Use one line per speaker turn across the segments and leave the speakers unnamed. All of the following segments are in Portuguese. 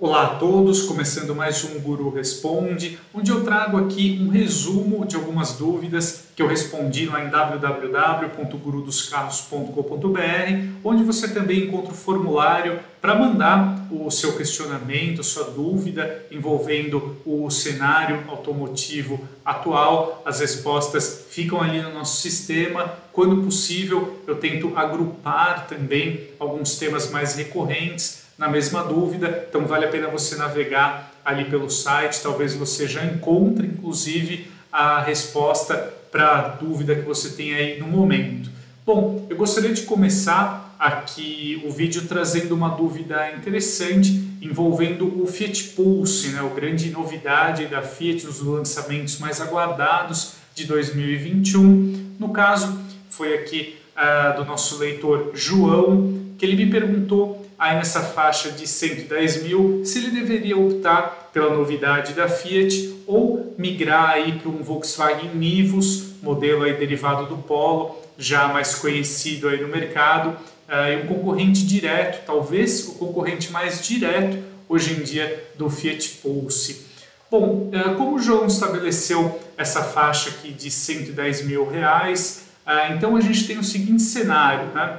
Olá a todos, começando mais um Guru Responde, onde eu trago aqui um resumo de algumas dúvidas que eu respondi lá em www.gurudoscarros.com.br, onde você também encontra o formulário para mandar o seu questionamento, sua dúvida envolvendo o cenário automotivo atual. As respostas ficam ali no nosso sistema. Quando possível, eu tento agrupar também alguns temas mais recorrentes na mesma dúvida, então vale a pena você navegar ali pelo site, talvez você já encontre inclusive a resposta para a dúvida que você tem aí no momento. Bom, eu gostaria de começar aqui o vídeo trazendo uma dúvida interessante envolvendo o Fiat Pulse, né, a grande novidade da Fiat, os lançamentos mais aguardados de 2021. No caso, foi aqui uh, do nosso leitor João, que ele me perguntou aí nessa faixa de 110 mil, se ele deveria optar pela novidade da Fiat ou migrar aí para um Volkswagen Nivus, modelo aí derivado do Polo, já mais conhecido aí no mercado, uh, e um concorrente direto, talvez o concorrente mais direto hoje em dia do Fiat Pulse. Bom, uh, como o João estabeleceu essa faixa aqui de 110 mil reais, uh, então a gente tem o seguinte cenário, né?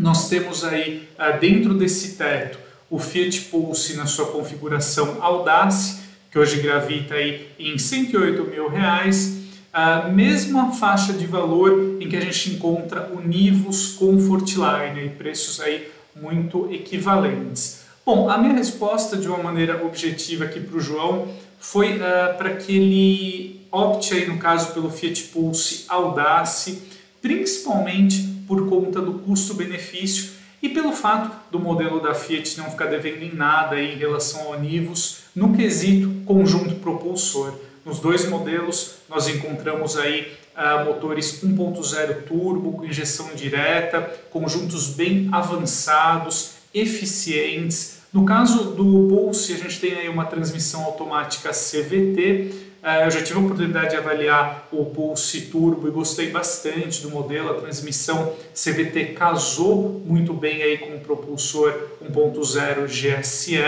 Nós temos aí ah, dentro desse teto o Fiat Pulse na sua configuração Audace, que hoje gravita aí em 108 mil reais, a mesma faixa de valor em que a gente encontra o Nivus Comfortline, preços aí muito equivalentes. Bom, a minha resposta de uma maneira objetiva aqui para o João foi uh, para que ele opte aí no caso pelo Fiat Pulse Audace, principalmente por conta do custo-benefício e pelo fato do modelo da Fiat não ficar devendo em nada em relação ao Nivus no quesito conjunto propulsor. Nos dois modelos nós encontramos aí uh, motores 1.0 turbo com injeção direta, conjuntos bem avançados, eficientes. No caso do Pulse, a gente tem aí uma transmissão automática CVT, eu já tive a oportunidade de avaliar o Pulse Turbo e gostei bastante do modelo. A transmissão CVT casou muito bem aí com o propulsor 1.0 GSE.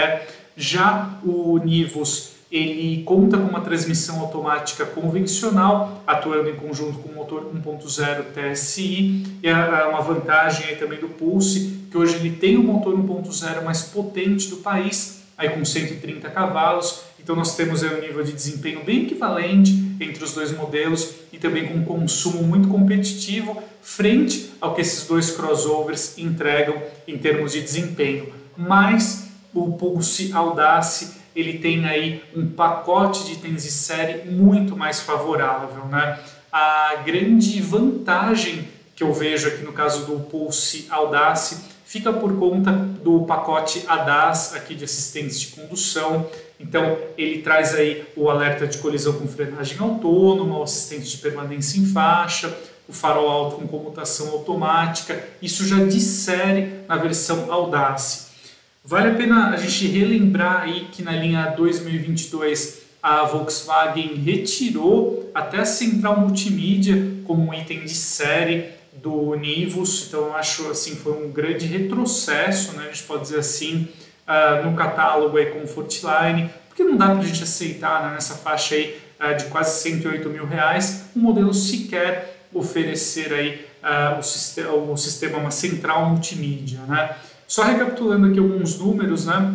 Já o Nivus ele conta com uma transmissão automática convencional, atuando em conjunto com o motor 1.0 TSI, e é uma vantagem aí também do Pulse, que hoje ele tem o motor 1.0 mais potente do país, aí com 130 cavalos, então nós temos um nível de desempenho bem equivalente entre os dois modelos e também com um consumo muito competitivo frente ao que esses dois crossovers entregam em termos de desempenho. Mas o Pulse Audace ele tem aí um pacote de itens de série muito mais favorável, né? A grande vantagem que eu vejo aqui no caso do Pulse Audace fica por conta do pacote ADAS aqui de assistentes de condução, então, ele traz aí o alerta de colisão com frenagem autônoma, o assistente de permanência em faixa, o farol alto com comutação automática. Isso já dissere na versão Audace. Vale a pena a gente relembrar aí que na linha 2022 a Volkswagen retirou até a central multimídia como um item de série do Nivus, então eu acho assim foi um grande retrocesso, né, a gente pode dizer assim, uh, no catálogo aí com Fortline, porque não dá para a gente aceitar né, nessa faixa aí uh, de quase 108 mil reais um modelo sequer oferecer aí uh, o, sistema, o sistema uma central multimídia, né? Só recapitulando aqui alguns números, né,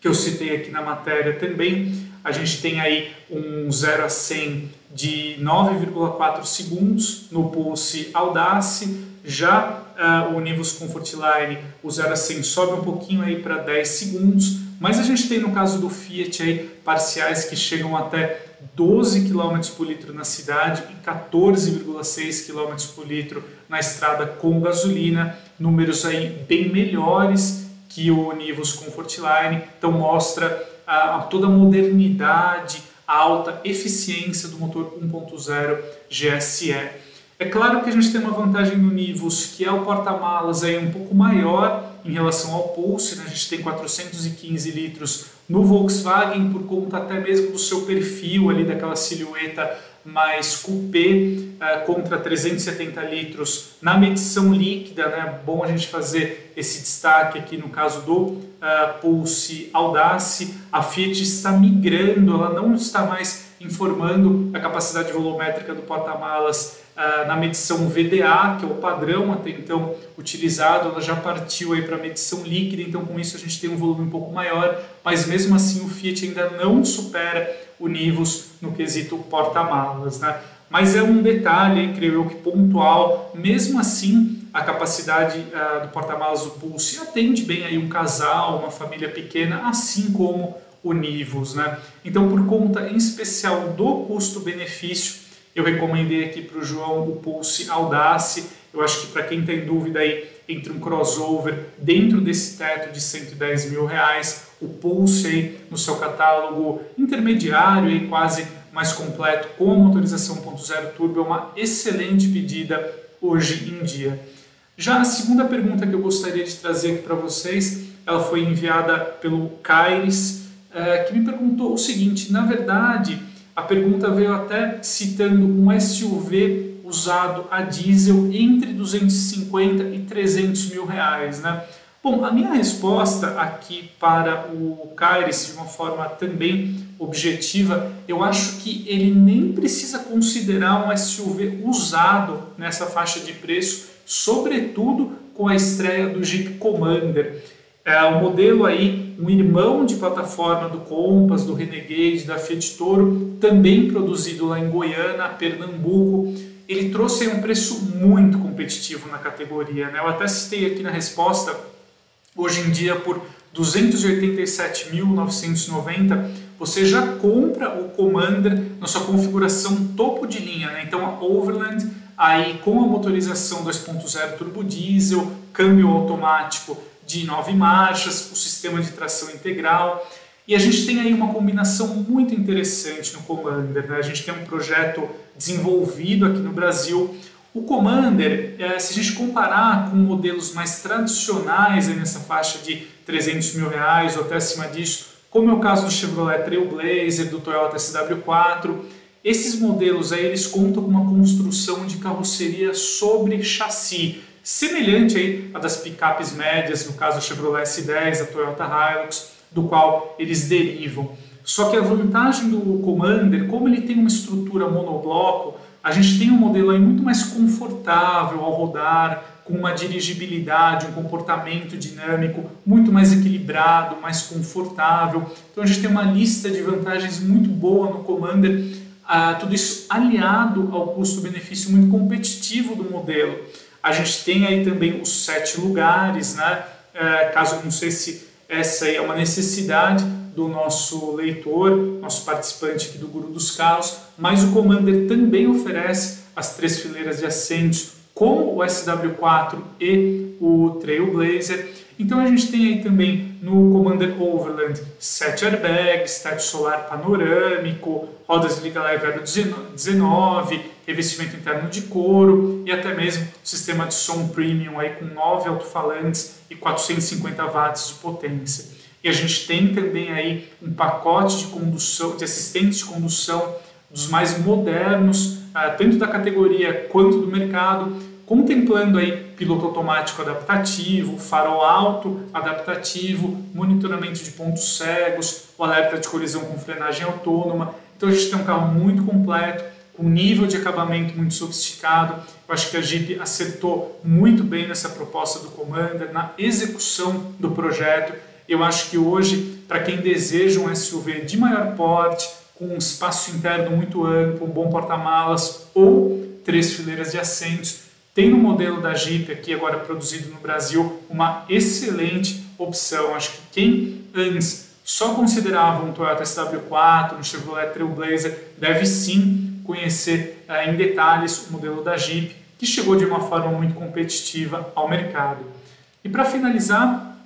que eu citei aqui na matéria também, a gente tem aí um 0 a 100 de 9,4 segundos no Pulse Audace, já uh, o Nivus Comfortline, o 0 a 100 sobe um pouquinho aí para 10 segundos, mas a gente tem no caso do Fiat aí parciais que chegam até 12 km por litro na cidade e 14,6 km por litro na estrada com gasolina, números aí bem melhores que o Nivus Comfortline, então mostra uh, toda a modernidade, a alta eficiência do motor 1.0 GSE. É claro que a gente tem uma vantagem no Nivus, que é o porta-malas aí um pouco maior em relação ao Pulse, né? a gente tem 415 litros no Volkswagen por conta até mesmo do seu perfil ali, daquela silhueta mais coupé uh, contra 370 litros na medição líquida, né? Bom a gente fazer esse destaque aqui no caso do uh, Pulse Audace. A Fiat está migrando, ela não está mais informando a capacidade volumétrica do porta-malas na medição VDA, que é o padrão até então utilizado, ela já partiu aí para medição líquida, então com isso a gente tem um volume um pouco maior, mas mesmo assim o Fiat ainda não supera o Nivus no quesito porta-malas, né? Mas é um detalhe, creio eu, que pontual, mesmo assim a capacidade uh, do porta-malas do Pulse atende bem aí um casal, uma família pequena, assim como o Nivus, né? Então, por conta em especial do custo-benefício, eu recomendei aqui para o João o Pulse Audace. Eu acho que para quem tem dúvida aí entre um crossover dentro desse teto de 110 mil reais, o Pulse aí no seu catálogo intermediário e quase mais completo com a motorização 1.0 turbo é uma excelente pedida hoje em dia. Já a segunda pergunta que eu gostaria de trazer aqui para vocês, ela foi enviada pelo Caires, é, que me perguntou o seguinte: na verdade, a pergunta veio até citando um SUV usado a diesel entre 250 e 300 mil reais, né? Bom, a minha resposta aqui para o Caires, de uma forma também objetiva, eu acho que ele nem precisa considerar um SUV usado nessa faixa de preço, sobretudo com a estreia do Jeep Commander. É o modelo aí, um irmão de plataforma do Compass, do Renegade, da Fiat Toro, também produzido lá em Goiânia, Pernambuco. Ele trouxe um preço muito competitivo na categoria. Né? Eu até citei aqui na resposta, hoje em dia por 287.990, você já compra o Commander na sua configuração topo de linha. Né? Então a Overland, aí com a motorização 2.0 turbo diesel, câmbio automático de nove marchas, o sistema de tração integral. E a gente tem aí uma combinação muito interessante no Commander. Né? A gente tem um projeto desenvolvido aqui no Brasil. O Commander, é, se a gente comparar com modelos mais tradicionais nessa faixa de 300 mil reais ou até acima disso, como é o caso do Chevrolet Trailblazer, do Toyota SW4, esses modelos aí eles contam com uma construção de carroceria sobre chassi semelhante aí a das picapes médias, no caso a Chevrolet S10, a Toyota Hilux, do qual eles derivam. Só que a vantagem do Commander, como ele tem uma estrutura monobloco, a gente tem um modelo aí muito mais confortável ao rodar, com uma dirigibilidade, um comportamento dinâmico muito mais equilibrado, mais confortável. Então a gente tem uma lista de vantagens muito boa no Commander, ah, tudo isso aliado ao custo-benefício muito competitivo do modelo. A gente tem aí também os sete lugares, né? É, caso não sei se essa aí é uma necessidade do nosso leitor, nosso participante aqui do Guru dos Carros, mas o Commander também oferece as três fileiras de assentos, como o SW4 e o Trailblazer. Então a gente tem aí também no Commander Overland 7 airbags, teto solar panorâmico, rodas liga leve aro 19, revestimento interno de couro e até mesmo sistema de som premium aí com 9 alto-falantes e 450 watts de potência. E a gente tem também aí um pacote de condução, de assistentes de condução dos mais modernos, ah, tanto da categoria quanto do mercado, contemplando aí piloto automático adaptativo, farol alto adaptativo, monitoramento de pontos cegos, o alerta de colisão com frenagem autônoma. Então a gente tem um carro muito completo, com nível de acabamento muito sofisticado. Eu acho que a Jeep acertou muito bem nessa proposta do Commander, na execução do projeto. Eu acho que hoje, para quem deseja um SUV de maior porte, com um espaço interno muito amplo, um bom porta-malas ou três fileiras de assentos, tem no modelo da Jeep, aqui agora produzido no Brasil, uma excelente opção. Acho que quem antes só considerava um Toyota SW4, um Chevrolet Trailblazer, deve sim conhecer uh, em detalhes o modelo da Jeep, que chegou de uma forma muito competitiva ao mercado. E para finalizar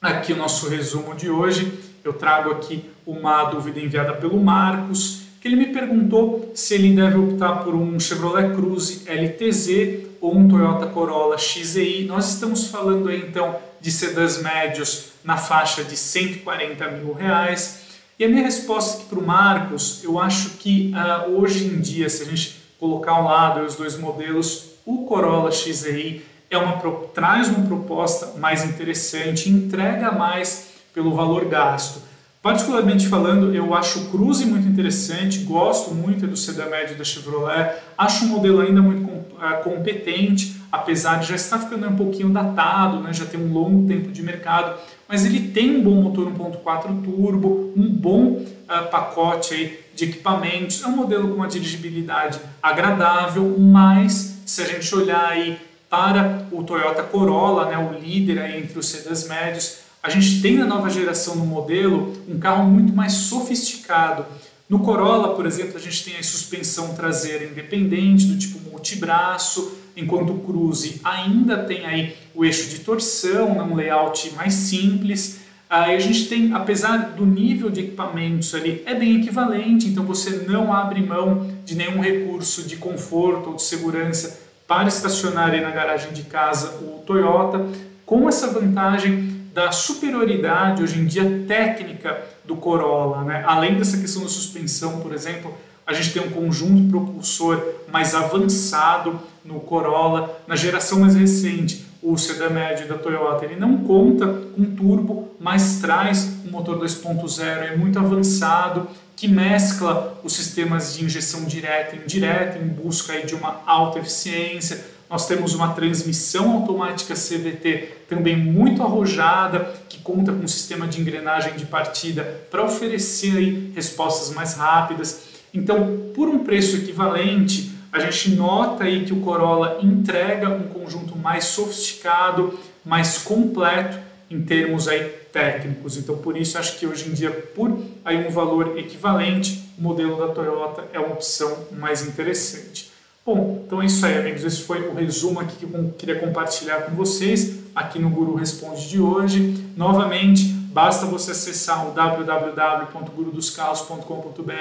aqui o nosso resumo de hoje, eu trago aqui uma dúvida enviada pelo Marcos, que ele me perguntou se ele deve optar por um Chevrolet Cruze LTZ ou um Toyota Corolla XEI. Nós estamos falando aí, então de sedãs médios na faixa de 140 mil reais. E a minha resposta aqui para o Marcos, eu acho que uh, hoje em dia, se a gente colocar ao lado os dois modelos, o Corolla XEI é uma, traz uma proposta mais interessante, entrega mais pelo valor gasto. Particularmente falando, eu acho o Cruze muito interessante, gosto muito do sedã médio da Chevrolet, acho um modelo ainda muito ah, competente, apesar de já estar ficando um pouquinho datado, né, já tem um longo tempo de mercado, mas ele tem um bom motor 1.4 turbo, um bom uh, pacote aí de equipamentos, é um modelo com uma dirigibilidade agradável, mas se a gente olhar aí para o Toyota Corolla, né, o líder entre os sedãs médios, a gente tem na nova geração no modelo um carro muito mais sofisticado. No Corolla, por exemplo, a gente tem a suspensão traseira independente do tipo multibraço, enquanto o Cruze ainda tem aí o eixo de torção, né, um layout mais simples. Aí a gente tem, apesar do nível de equipamentos ali, é bem equivalente, então você não abre mão de nenhum recurso de conforto ou de segurança para estacionar aí na garagem de casa o Toyota, com essa vantagem da superioridade hoje em dia técnica do Corolla, né? Além dessa questão da suspensão, por exemplo, a gente tem um conjunto propulsor mais avançado no Corolla. Na geração mais recente, o sedã médio da Toyota ele não conta com turbo, mas traz um motor 2.0 é muito avançado que mescla os sistemas de injeção direta e indireta em busca de uma alta eficiência. Nós temos uma transmissão automática CVT também muito arrojada, que conta com um sistema de engrenagem de partida para oferecer aí respostas mais rápidas. Então, por um preço equivalente, a gente nota aí que o Corolla entrega um conjunto mais sofisticado, mais completo em termos aí técnicos. Então, por isso acho que hoje em dia, por aí um valor equivalente, o modelo da Toyota é uma opção mais interessante. Bom, então é isso aí, amigos. Esse foi o resumo aqui que eu queria compartilhar com vocês aqui no Guru Responde de hoje. Novamente, basta você acessar o www.gurudoscarros.com.br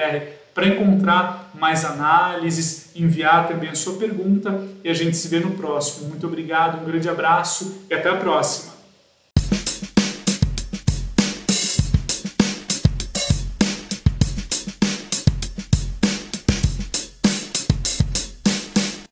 para encontrar mais análises, enviar também a sua pergunta e a gente se vê no próximo. Muito obrigado, um grande abraço e até a próxima.